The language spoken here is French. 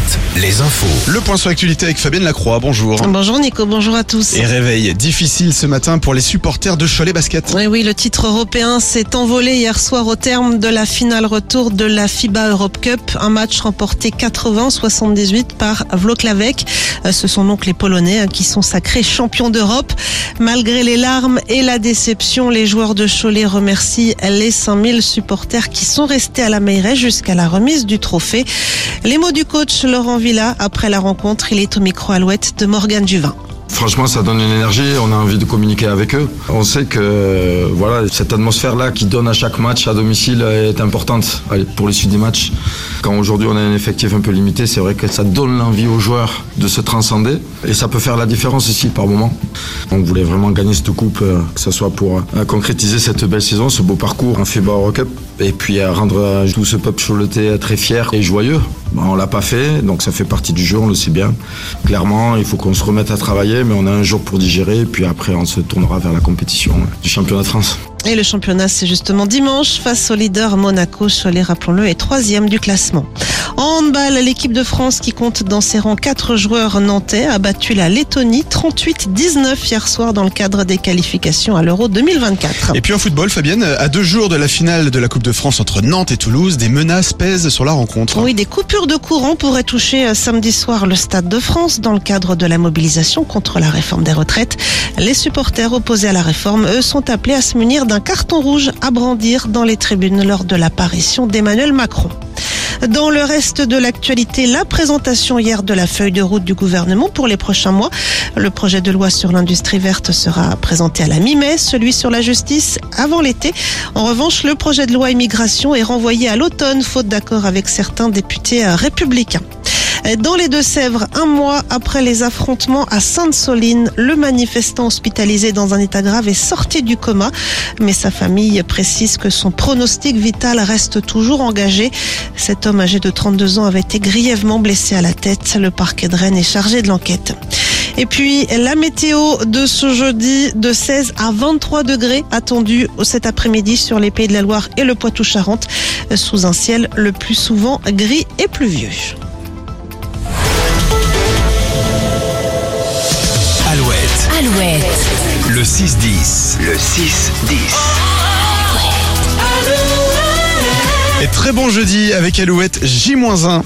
Alouette, les infos. Le point sur l'actualité avec Fabienne Lacroix, bonjour. Bonjour Nico, bonjour à tous. Et réveil difficile ce matin pour les supporters de Cholet Basket. Oui, oui, le titre européen s'est envolé hier soir au terme de la finale retour de la FIBA Europe Cup. Un match remporté 80-78 par Vloklavek. Euh, Ce sont donc les Polonais hein, qui sont sacrés champions d'Europe. Malgré les larmes et la déception, les joueurs de Cholet remercient les 5000 supporters qui sont restés à la mairie jusqu'à la remise du trophée. Les mots du coach Laurent Villa après la rencontre, il est au micro Alouette de Morgane Juvin. Franchement, ça donne une énergie, on a envie de communiquer avec eux. On sait que voilà, cette atmosphère-là qui donne à chaque match à domicile est importante pour les suite des matchs. Quand aujourd'hui on a un effectif un peu limité, c'est vrai que ça donne l'envie aux joueurs de se transcender et ça peut faire la différence ici par moment. On voulait vraiment gagner cette coupe, euh, que ce soit pour euh, concrétiser cette belle saison, ce beau parcours en FIBA Eurocup et puis rendre euh, tout ce peuple choletais très fier et joyeux. Bon, on l'a pas fait, donc ça fait partie du jeu, on le sait bien. Clairement, il faut qu'on se remette à travailler, mais on a un jour pour digérer, puis après on se tournera vers la compétition du championnat de France. Et le championnat, c'est justement dimanche face au leader Monaco. Cholet, rappelons-le, est troisième du classement. En handball, l'équipe de France qui compte dans ses rangs quatre joueurs nantais a battu la Lettonie 38-19 hier soir dans le cadre des qualifications à l'Euro 2024. Et puis en football, Fabienne, à deux jours de la finale de la Coupe de France entre Nantes et Toulouse, des menaces pèsent sur la rencontre. Oui, des coupures de courant pourraient toucher euh, samedi soir le Stade de France dans le cadre de la mobilisation contre la réforme des retraites. Les supporters opposés à la réforme, eux, sont appelés à se munir d'un carton rouge à brandir dans les tribunes lors de l'apparition d'Emmanuel Macron. Dans le reste de l'actualité, la présentation hier de la feuille de route du gouvernement pour les prochains mois. Le projet de loi sur l'industrie verte sera présenté à la mi-mai, celui sur la justice avant l'été. En revanche, le projet de loi immigration est renvoyé à l'automne, faute d'accord avec certains députés républicains. Dans les Deux-Sèvres, un mois après les affrontements à Sainte-Soline, le manifestant hospitalisé dans un état grave est sorti du coma, mais sa famille précise que son pronostic vital reste toujours engagé. Cet homme âgé de 32 ans avait été grièvement blessé à la tête. Le parquet de Rennes est chargé de l'enquête. Et puis la météo de ce jeudi de 16 à 23 degrés attendue cet après-midi sur les Pays de la Loire et le Poitou-Charentes sous un ciel le plus souvent gris et pluvieux. Alouette, le 6-10. Le 6-10. Et très bon jeudi avec Alouette J-1.